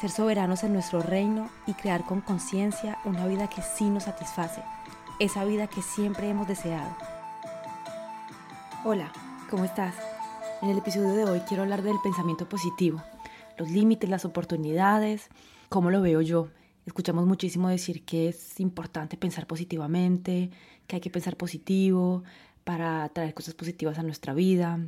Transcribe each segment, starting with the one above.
ser soberanos en nuestro reino y crear con conciencia una vida que sí nos satisface, esa vida que siempre hemos deseado. Hola, ¿cómo estás? En el episodio de hoy quiero hablar del pensamiento positivo, los límites, las oportunidades, cómo lo veo yo Escuchamos muchísimo decir que es importante pensar positivamente, que hay que pensar positivo para traer cosas positivas a nuestra vida,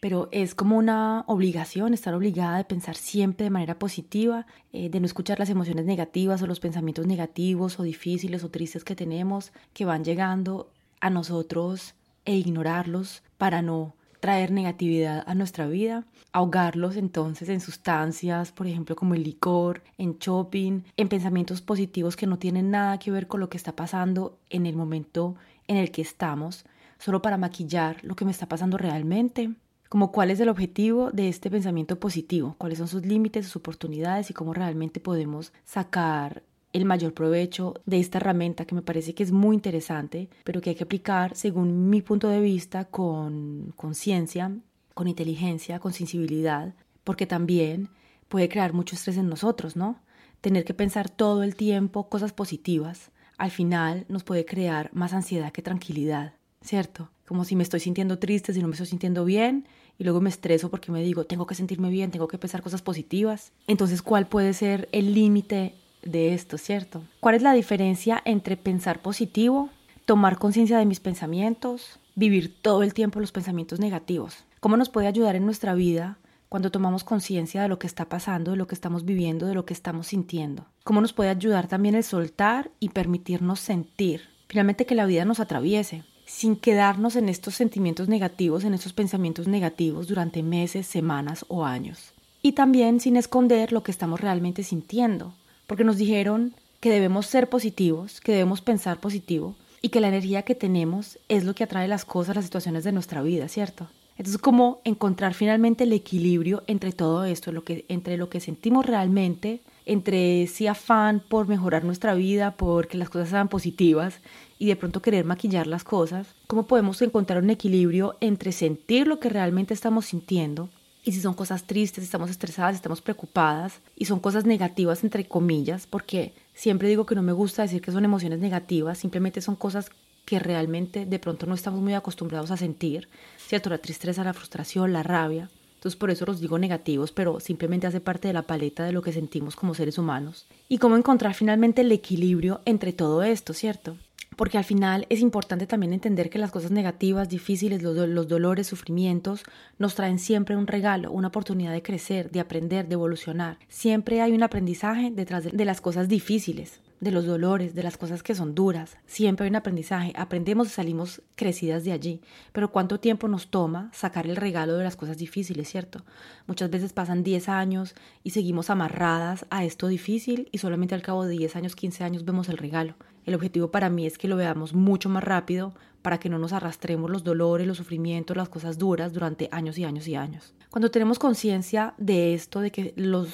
pero es como una obligación, estar obligada de pensar siempre de manera positiva, eh, de no escuchar las emociones negativas o los pensamientos negativos o difíciles o tristes que tenemos que van llegando a nosotros e ignorarlos para no traer negatividad a nuestra vida, ahogarlos entonces en sustancias, por ejemplo como el licor, en shopping, en pensamientos positivos que no tienen nada que ver con lo que está pasando en el momento en el que estamos, solo para maquillar lo que me está pasando realmente, como cuál es el objetivo de este pensamiento positivo, cuáles son sus límites, sus oportunidades y cómo realmente podemos sacar el mayor provecho de esta herramienta que me parece que es muy interesante, pero que hay que aplicar según mi punto de vista con conciencia, con inteligencia, con sensibilidad, porque también puede crear mucho estrés en nosotros, ¿no? Tener que pensar todo el tiempo cosas positivas, al final nos puede crear más ansiedad que tranquilidad, ¿cierto? Como si me estoy sintiendo triste, si no me estoy sintiendo bien, y luego me estreso porque me digo, tengo que sentirme bien, tengo que pensar cosas positivas. Entonces, ¿cuál puede ser el límite de esto, ¿cierto? ¿Cuál es la diferencia entre pensar positivo, tomar conciencia de mis pensamientos, vivir todo el tiempo los pensamientos negativos? ¿Cómo nos puede ayudar en nuestra vida cuando tomamos conciencia de lo que está pasando, de lo que estamos viviendo, de lo que estamos sintiendo? ¿Cómo nos puede ayudar también el soltar y permitirnos sentir? Finalmente que la vida nos atraviese, sin quedarnos en estos sentimientos negativos, en estos pensamientos negativos durante meses, semanas o años. Y también sin esconder lo que estamos realmente sintiendo, porque nos dijeron que debemos ser positivos, que debemos pensar positivo y que la energía que tenemos es lo que atrae las cosas, las situaciones de nuestra vida, ¿cierto? Entonces, ¿cómo encontrar finalmente el equilibrio entre todo esto, entre lo que sentimos realmente, entre ese afán por mejorar nuestra vida, por que las cosas sean positivas y de pronto querer maquillar las cosas? ¿Cómo podemos encontrar un equilibrio entre sentir lo que realmente estamos sintiendo y si son cosas tristes, estamos estresadas, estamos preocupadas y son cosas negativas entre comillas, porque siempre digo que no me gusta decir que son emociones negativas, simplemente son cosas que realmente de pronto no estamos muy acostumbrados a sentir, ¿cierto? La tristeza, la frustración, la rabia. Entonces por eso los digo negativos, pero simplemente hace parte de la paleta de lo que sentimos como seres humanos. Y cómo encontrar finalmente el equilibrio entre todo esto, ¿cierto? Porque al final es importante también entender que las cosas negativas, difíciles, los, dolores, sufrimientos, nos traen siempre un regalo, una oportunidad de crecer, de aprender, de evolucionar. Siempre hay un aprendizaje detrás de, de las cosas difíciles de los dolores, de las cosas que son duras. Siempre hay un aprendizaje, aprendemos y salimos crecidas de allí. Pero ¿cuánto tiempo nos toma sacar el regalo de las cosas difíciles, cierto? Muchas veces pasan 10 años y seguimos amarradas a esto difícil y solamente al cabo de 10 años, 15 años vemos el regalo. El objetivo para mí es que lo veamos mucho más rápido para que no nos arrastremos los dolores, los sufrimientos, las cosas duras durante años y años y años. Cuando tenemos conciencia de esto, de que los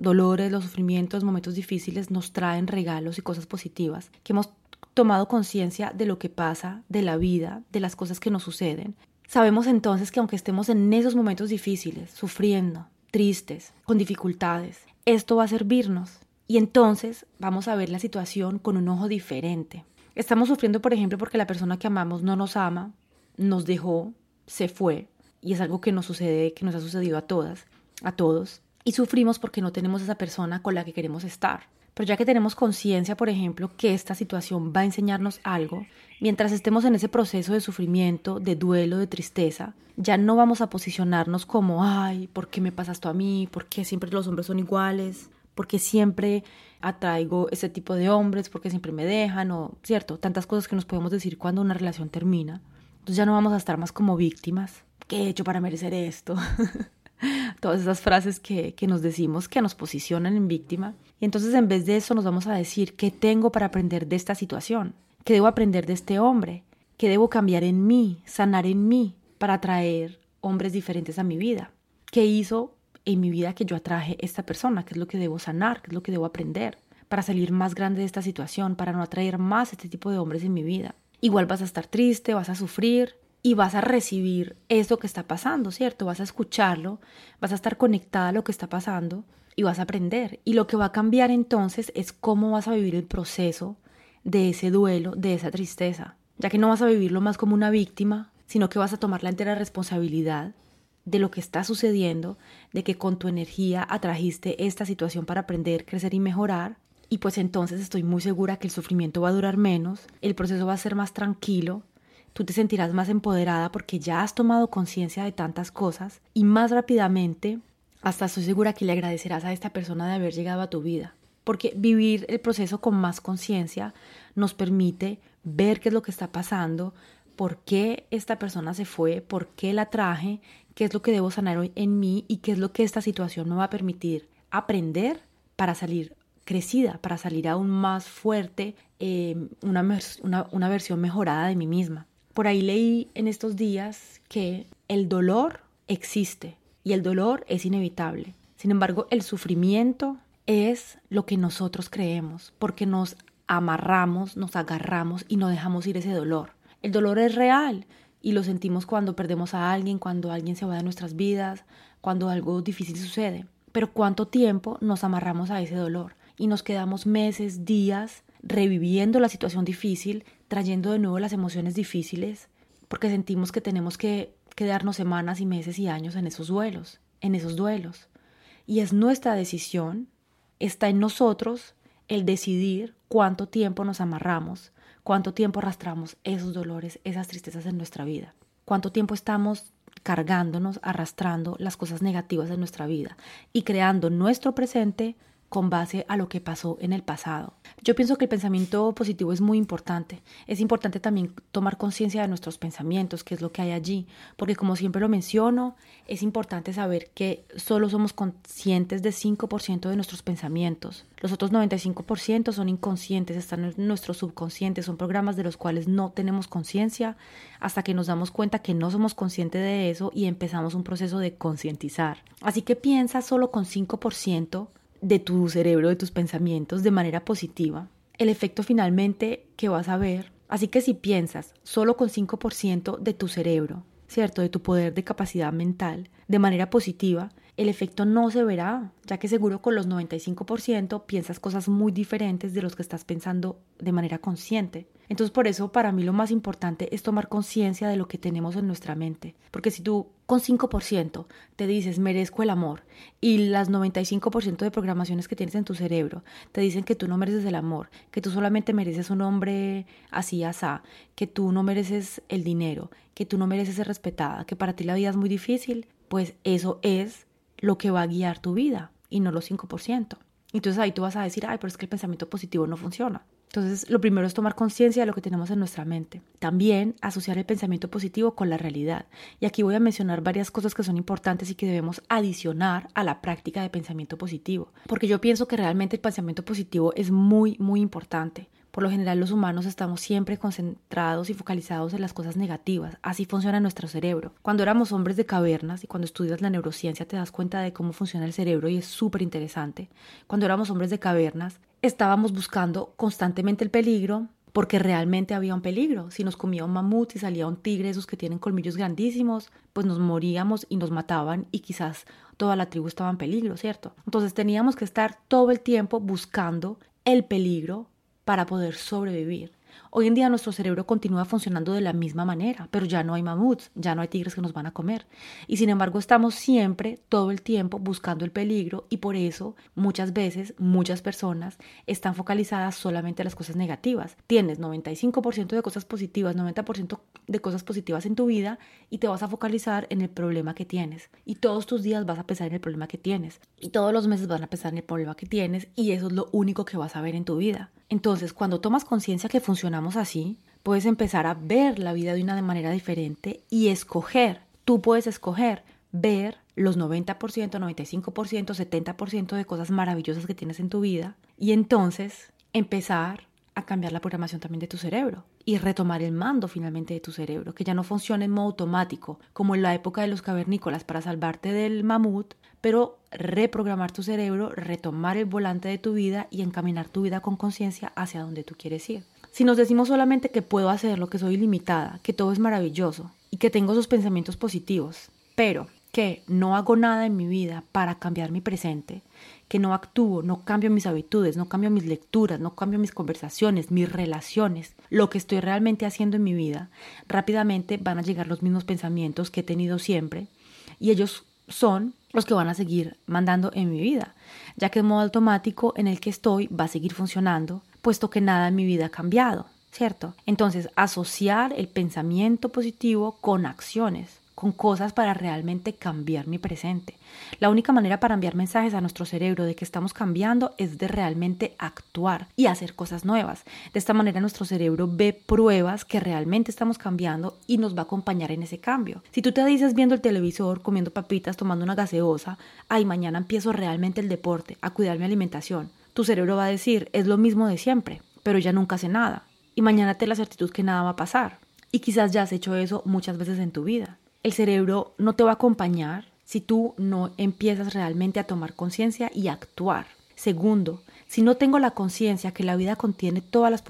dolores, los sufrimientos, momentos difíciles nos traen regalos y cosas positivas, que hemos tomado conciencia de lo que pasa, de la vida, de las cosas que nos suceden. Sabemos entonces que aunque estemos en esos momentos difíciles, sufriendo, tristes, con dificultades, esto va a servirnos y entonces vamos a ver la situación con un ojo diferente. Estamos sufriendo, por ejemplo, porque la persona que amamos no nos ama, nos dejó, se fue, y es algo que nos sucede, que nos ha sucedido a todas, a todos. Y sufrimos porque no tenemos esa persona con la que queremos estar. Pero ya que tenemos conciencia, por ejemplo, que esta situación va a enseñarnos algo, mientras estemos en ese proceso de sufrimiento, de duelo, de tristeza, ya no vamos a posicionarnos como, ay, ¿por qué me pasa esto a mí? ¿Por qué siempre los hombres son iguales? ¿Por qué siempre atraigo ese tipo de hombres? ¿Por qué siempre me dejan? O, cierto, tantas cosas que nos podemos decir cuando una relación termina. Entonces ya no vamos a estar más como víctimas. ¿Qué he hecho para merecer esto? Todas esas frases que, que nos decimos que nos posicionan en víctima. Y entonces en vez de eso nos vamos a decir, ¿qué tengo para aprender de esta situación? ¿Qué debo aprender de este hombre? ¿Qué debo cambiar en mí, sanar en mí para atraer hombres diferentes a mi vida? ¿Qué hizo en mi vida que yo atraje esta persona? ¿Qué es lo que debo sanar? ¿Qué es lo que debo aprender? Para salir más grande de esta situación, para no atraer más este tipo de hombres en mi vida. Igual vas a estar triste, vas a sufrir, y vas a recibir eso que está pasando, ¿cierto? Vas a escucharlo, vas a estar conectada a lo que está pasando y vas a aprender. Y lo que va a cambiar entonces es cómo vas a vivir el proceso de ese duelo, de esa tristeza, ya que no vas a vivirlo más como una víctima, sino que vas a tomar la entera responsabilidad de lo que está sucediendo, de que con tu energía atrajiste esta situación para aprender, crecer y mejorar. Y pues entonces estoy muy segura que el sufrimiento va a durar menos, el proceso va a ser más tranquilo tú te sentirás más empoderada porque ya has tomado conciencia de tantas cosas y más rápidamente hasta estoy segura que le agradecerás a esta persona de haber llegado a tu vida. Porque vivir el proceso con más conciencia nos permite ver qué es lo que está pasando, por qué esta persona se fue, por qué la traje, qué es lo que debo sanar hoy en mí y qué es lo que esta situación me va a permitir aprender para salir crecida, para salir aún más fuerte, eh, una, una, una versión mejorada de mí misma. Por ahí leí en estos días que el dolor existe y el dolor es inevitable. Sin embargo, el sufrimiento es lo que nosotros creemos, porque nos amarramos, nos agarramos y no dejamos ir ese dolor. El dolor es real y lo sentimos cuando perdemos a alguien, cuando alguien se va de nuestras vidas, cuando algo difícil sucede. Pero ¿cuánto tiempo nos amarramos a ese dolor? Y nos quedamos meses, días reviviendo la situación difícil, trayendo de nuevo las emociones difíciles, porque sentimos que tenemos que quedarnos semanas y meses y años en esos duelos, en esos duelos. Y es nuestra decisión, está en nosotros el decidir cuánto tiempo nos amarramos, cuánto tiempo arrastramos esos dolores, esas tristezas en nuestra vida, cuánto tiempo estamos cargándonos, arrastrando las cosas negativas de nuestra vida y creando nuestro presente con base a lo que pasó en el pasado. Yo pienso que el pensamiento positivo es muy importante. Es importante también tomar conciencia de nuestros pensamientos, qué es lo que hay allí, porque como siempre lo menciono, es importante saber que solo somos conscientes de 5% de nuestros pensamientos. Los otros 95% son inconscientes, están en nuestro subconsciente, son programas de los cuales no tenemos conciencia hasta que nos damos cuenta que no somos conscientes de eso y empezamos un proceso de concientizar. Así que piensa solo con 5% de tu cerebro, de tus pensamientos de manera positiva, el efecto finalmente que vas a ver. Así que si piensas solo con 5% de tu cerebro, ¿cierto? De tu poder de capacidad mental, de manera positiva, el efecto no se verá, ya que seguro con los 95% piensas cosas muy diferentes de los que estás pensando de manera consciente. Entonces por eso para mí lo más importante es tomar conciencia de lo que tenemos en nuestra mente. Porque si tú con 5% te dices merezco el amor y las 95% de programaciones que tienes en tu cerebro te dicen que tú no mereces el amor, que tú solamente mereces un hombre así asá, que tú no mereces el dinero, que tú no mereces ser respetada, que para ti la vida es muy difícil, pues eso es lo que va a guiar tu vida y no los 5%. Entonces ahí tú vas a decir, ay, pero es que el pensamiento positivo no funciona. Entonces, lo primero es tomar conciencia de lo que tenemos en nuestra mente. También asociar el pensamiento positivo con la realidad. Y aquí voy a mencionar varias cosas que son importantes y que debemos adicionar a la práctica de pensamiento positivo. Porque yo pienso que realmente el pensamiento positivo es muy, muy importante. Por lo general los humanos estamos siempre concentrados y focalizados en las cosas negativas. Así funciona nuestro cerebro. Cuando éramos hombres de cavernas y cuando estudias la neurociencia te das cuenta de cómo funciona el cerebro y es súper interesante. Cuando éramos hombres de cavernas estábamos buscando constantemente el peligro porque realmente había un peligro. Si nos comía un mamut y salía un tigre, esos que tienen colmillos grandísimos, pues nos moríamos y nos mataban y quizás toda la tribu estaba en peligro, ¿cierto? Entonces teníamos que estar todo el tiempo buscando el peligro para poder sobrevivir. Hoy en día nuestro cerebro continúa funcionando de la misma manera, pero ya no hay mamuts, ya no hay tigres que nos van a comer. Y sin embargo estamos siempre, todo el tiempo, buscando el peligro y por eso muchas veces muchas personas están focalizadas solamente en las cosas negativas. Tienes 95% de cosas positivas, 90% de cosas positivas en tu vida y te vas a focalizar en el problema que tienes. Y todos tus días vas a pensar en el problema que tienes. Y todos los meses van a pensar en el problema que tienes y eso es lo único que vas a ver en tu vida. Entonces, cuando tomas conciencia que funcionamos así, puedes empezar a ver la vida de una manera diferente y escoger. Tú puedes escoger ver los 90%, 95%, 70% de cosas maravillosas que tienes en tu vida y entonces empezar a cambiar la programación también de tu cerebro y retomar el mando finalmente de tu cerebro, que ya no funcione en modo automático, como en la época de los cavernícolas para salvarte del mamut, pero reprogramar tu cerebro, retomar el volante de tu vida y encaminar tu vida con conciencia hacia donde tú quieres ir. Si nos decimos solamente que puedo hacerlo, que soy ilimitada, que todo es maravilloso y que tengo esos pensamientos positivos, pero que no hago nada en mi vida para cambiar mi presente, que no actúo, no cambio mis habitudes, no cambio mis lecturas, no cambio mis conversaciones, mis relaciones, lo que estoy realmente haciendo en mi vida, rápidamente van a llegar los mismos pensamientos que he tenido siempre y ellos son los que van a seguir mandando en mi vida, ya que el modo automático en el que estoy va a seguir funcionando, puesto que nada en mi vida ha cambiado, ¿cierto? Entonces, asociar el pensamiento positivo con acciones con cosas para realmente cambiar mi presente. La única manera para enviar mensajes a nuestro cerebro de que estamos cambiando es de realmente actuar y hacer cosas nuevas. De esta manera nuestro cerebro ve pruebas que realmente estamos cambiando y nos va a acompañar en ese cambio. Si tú te dices viendo el televisor, comiendo papitas, tomando una gaseosa, ay, mañana empiezo realmente el deporte, a cuidar mi alimentación, tu cerebro va a decir, es lo mismo de siempre, pero ya nunca hace nada. Y mañana te la certitud que nada va a pasar. Y quizás ya has hecho eso muchas veces en tu vida el cerebro no te va a acompañar si tú no empiezas realmente a tomar conciencia y actuar. Segundo, si no tengo la conciencia que la vida contiene todas las,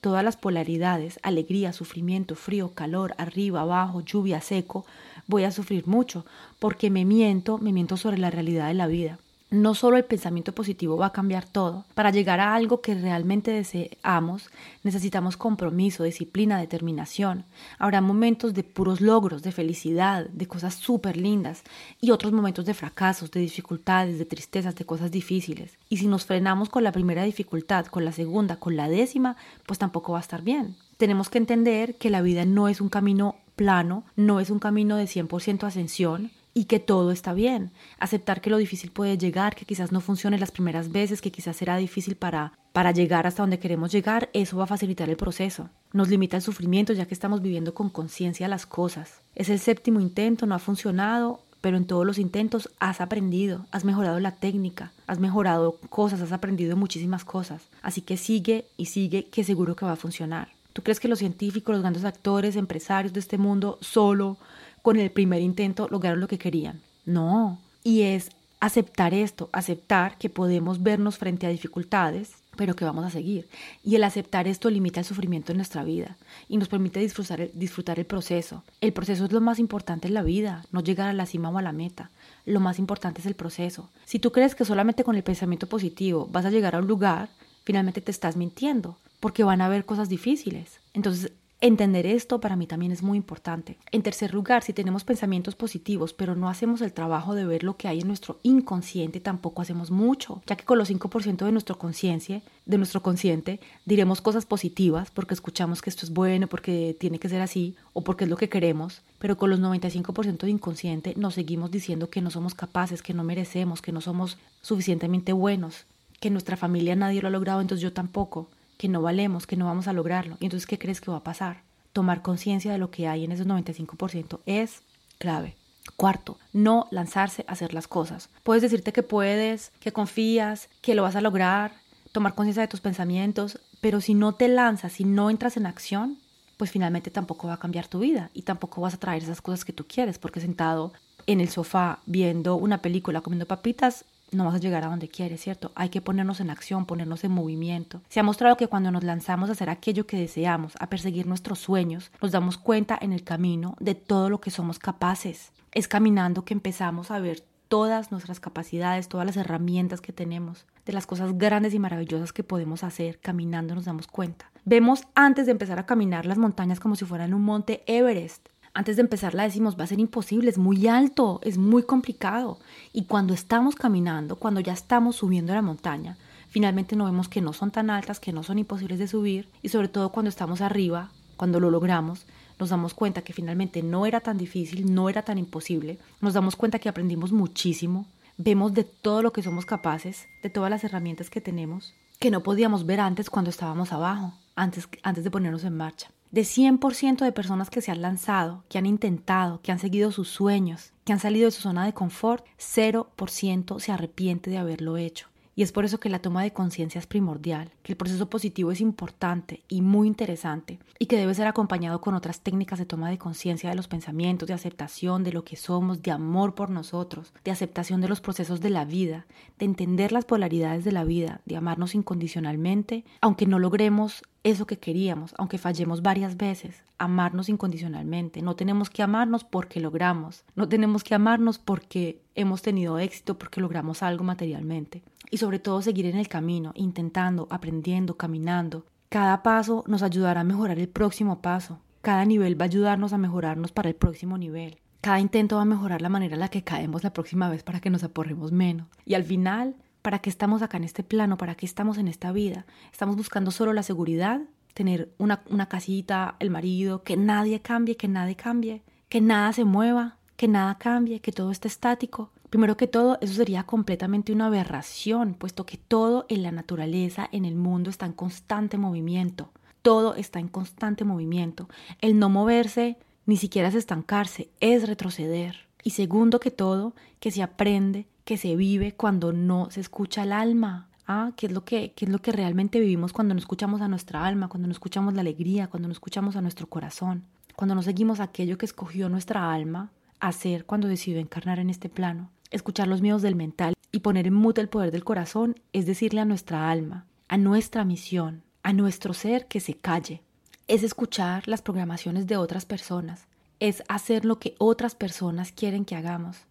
todas las polaridades, alegría, sufrimiento, frío, calor, arriba, abajo, lluvia, seco, voy a sufrir mucho porque me miento, me miento sobre la realidad de la vida no solo el pensamiento positivo va a cambiar todo. Para llegar a algo que realmente deseamos, necesitamos compromiso, disciplina, determinación. Habrá momentos de puros logros, de felicidad, de cosas súper lindas y otros momentos de fracasos, de dificultades, de tristezas, de cosas difíciles. Y si nos frenamos con la primera dificultad, con la segunda, con la décima, pues tampoco va a estar bien. Tenemos que entender que la vida no es un camino plano, no es un camino de 100% ascensión, y que todo está bien. Aceptar que lo difícil puede llegar, que quizás no funcione las primeras veces, que quizás será difícil para, para llegar hasta donde queremos llegar, eso va a facilitar el proceso. Nos limita el sufrimiento ya que estamos viviendo con conciencia las cosas. Es el séptimo intento, no ha funcionado, pero en todos los intentos has aprendido, has mejorado la técnica, has mejorado cosas, has aprendido muchísimas cosas. Así que sigue y sigue que seguro que va a funcionar. ¿Tú crees que los científicos, los grandes actores, empresarios de este mundo solo con el primer intento lograron lo que querían. No, y es aceptar esto, aceptar que podemos vernos frente a dificultades, pero que vamos a seguir. Y el aceptar esto limita el sufrimiento en nuestra vida y nos permite disfrutar el, proceso. El proceso es lo más importante en la vida, no llegar a la cima o a la meta. Lo más importante es el proceso. Si tú crees que solamente con el pensamiento positivo vas a llegar a un lugar, finalmente te estás mintiendo, porque van a haber cosas difíciles. Entonces, Entender esto para mí también es muy importante. En tercer lugar, si tenemos pensamientos positivos, pero no hacemos el trabajo de ver lo que hay en nuestro inconsciente, tampoco hacemos mucho, ya que con los 5% de nuestro conciencia, de nuestro consciente, diremos cosas positivas porque escuchamos que esto es bueno, porque tiene que ser así o porque es lo que queremos, pero con los 95% de inconsciente nos seguimos diciendo que no somos capaces, que no merecemos, que no somos suficientemente buenos, que nuestra familia nadie lo ha logrado, entonces yo tampoco que no valemos, que no vamos a lograrlo. Y entonces, ¿qué crees que va a pasar? Tomar conciencia de lo que hay en esos 95% es clave. Cuarto, no lanzarse a hacer las cosas. Puedes decirte que puedes, que confías, que lo vas a lograr, tomar conciencia de tus pensamientos, pero si no te lanzas, si no entras en acción, pues finalmente tampoco va a cambiar tu vida y tampoco vas a traer esas cosas que tú quieres, porque sentado en el sofá viendo una película, comiendo papitas, no vas a llegar a donde quieres, ¿cierto? Hay que ponernos en acción, ponernos en movimiento. Se ha mostrado que cuando nos lanzamos a hacer aquello que deseamos, a perseguir nuestros sueños, nos damos cuenta en el camino de todo lo que somos capaces. Es caminando que empezamos a ver todas nuestras capacidades, todas las herramientas que tenemos. de las cosas grandes y maravillosas que podemos hacer caminando nos damos cuenta. Vemos antes de empezar a caminar las montañas como si fueran un monte Everest. Antes de empezar la decimos, va a ser imposible, es muy alto, es muy complicado. Y cuando estamos caminando, cuando ya estamos subiendo la montaña, finalmente no vemos que no son tan altas, que no son imposibles de subir. Y sobre todo cuando estamos arriba, cuando lo logramos, nos damos cuenta que finalmente no era tan difícil, no era tan imposible. Nos damos cuenta que aprendimos muchísimo, vemos de todo lo que somos capaces, de todas las herramientas que tenemos, que no podíamos ver antes cuando estábamos abajo, antes, antes de ponernos en marcha. De 100% de personas que se han lanzado, que han intentado, que han seguido sus sueños, que han salido de su zona de confort, 0% se arrepiente de haberlo hecho. Y es por eso que la toma de conciencia es primordial, que el proceso positivo es importante y muy interesante y que debe ser acompañado con otras técnicas de toma de conciencia de los pensamientos, de aceptación de lo que somos, de amor por nosotros, de aceptación de los procesos de la vida, de entender las polaridades de la vida, de amarnos incondicionalmente, aunque no logremos eso que queríamos, aunque fallemos varias veces, amarnos incondicionalmente. No tenemos que amarnos porque logramos, no tenemos que amarnos porque hemos tenido éxito, porque logramos algo materialmente. Y sobre todo seguir en el camino, intentando, aprendiendo, caminando. Cada paso nos ayudará a mejorar el próximo paso. Cada nivel va a ayudarnos a mejorarnos para el próximo nivel. Cada intento va a mejorar la manera en la que caemos la próxima vez para que nos aporremos menos. Y al final ¿Para qué estamos acá en este plano? ¿Para qué estamos en esta vida? ¿Estamos buscando solo la seguridad? ¿Tener una, casita, el marido, que nadie cambie, que nadie cambie, que nada se mueva, que nada cambie, que todo esté estático? Primero que todo, eso sería completamente una aberración, puesto que todo en la naturaleza, en el mundo, está en constante movimiento. Todo está en constante movimiento. El no moverse, ni siquiera es estancarse, es retroceder. Y segundo que todo, que se aprende que se vive cuando no se escucha el alma. ¿Ah? ¿Qué es, lo que, ¿Qué es lo que realmente vivimos cuando no escuchamos a nuestra alma, cuando no escuchamos la alegría, cuando no escuchamos a nuestro corazón, cuando no seguimos aquello que escogió nuestra alma hacer cuando decidió encarnar en este plano? Escuchar los miedos del mental y poner en mute el poder del corazón es decirle a nuestra alma, a nuestra misión, a nuestro ser que se calle. Es escuchar las programaciones de otras personas, es hacer lo que otras personas quieren que hagamos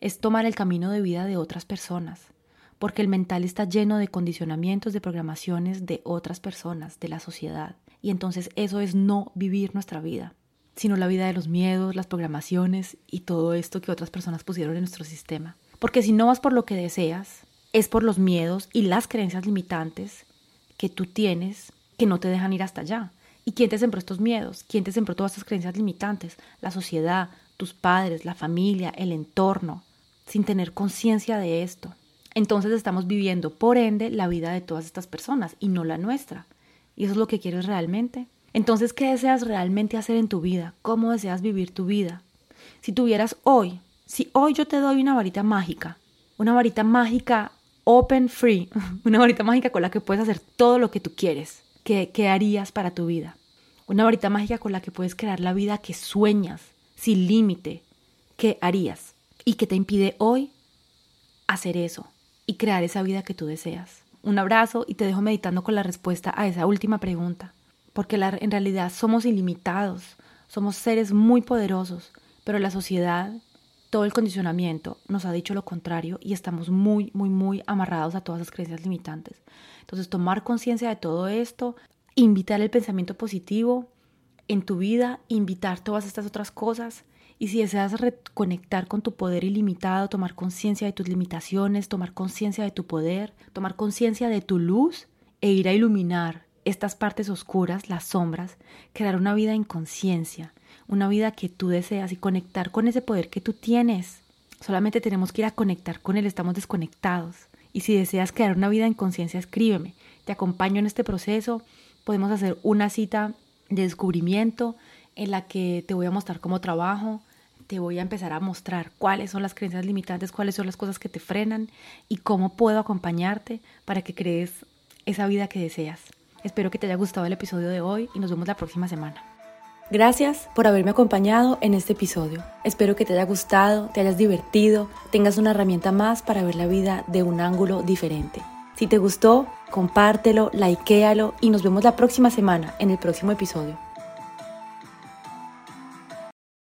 es tomar el camino de vida de otras personas, porque el mental está lleno de condicionamientos, de programaciones de otras personas, de la sociedad. Y entonces eso es no vivir nuestra vida, sino la vida de los miedos, las programaciones y todo esto que otras personas pusieron en nuestro sistema. Porque si no vas por lo que deseas, es por los miedos y las creencias limitantes que tú tienes que no te dejan ir hasta allá. ¿Y quién te sembró estos miedos? ¿Quién te sembró todas estas creencias limitantes? La sociedad, tus padres, la familia, el entorno, sin tener conciencia de esto. Entonces estamos viviendo, por ende, la vida de todas estas personas y no la nuestra. ¿Y eso es lo que quieres realmente? Entonces, ¿qué deseas realmente hacer en tu vida? ¿Cómo deseas vivir tu vida? Si tuvieras hoy, si hoy yo te doy una varita mágica, una varita mágica open free, una varita mágica con la que puedes hacer todo lo que tú quieres, ¿qué, qué harías para tu vida? Una varita mágica con la que puedes crear la vida que sueñas, sin límite, ¿qué harías? ¿Y qué te impide hoy hacer eso y crear esa vida que tú deseas? Un abrazo y te dejo meditando con la respuesta a esa última pregunta, porque en realidad somos ilimitados, somos seres muy poderosos, pero la sociedad, todo el condicionamiento nos ha dicho lo contrario y estamos muy, muy, muy amarrados a todas las creencias limitantes. Entonces, tomar conciencia de todo esto, invitar el pensamiento positivo en tu vida, invitar todas estas otras cosas y si deseas reconectar con tu poder ilimitado, tomar conciencia de tus limitaciones, tomar conciencia de tu poder, tomar conciencia de tu luz e ir a iluminar estas partes oscuras, las sombras, crear una vida en conciencia, una vida que tú deseas y conectar con ese poder que tú tienes. Solamente tenemos que ir a conectar con él, estamos desconectados. Y si deseas crear una vida en conciencia, escríbeme. Te acompaño en este proceso. Podemos hacer una cita de descubrimiento en la que te voy a mostrar cómo trabajo, te voy a empezar a mostrar cuáles son las creencias limitantes, cuáles son las cosas que te frenan y cómo puedo acompañarte para que crees esa vida que deseas. Espero que te haya gustado el episodio de hoy y nos vemos la próxima semana. Gracias por haberme acompañado en este episodio. Espero que te haya gustado, te hayas divertido, tengas una herramienta más para ver la vida de un ángulo diferente. Si te gustó, compártelo, likealo y nos vemos la próxima semana en el próximo episodio.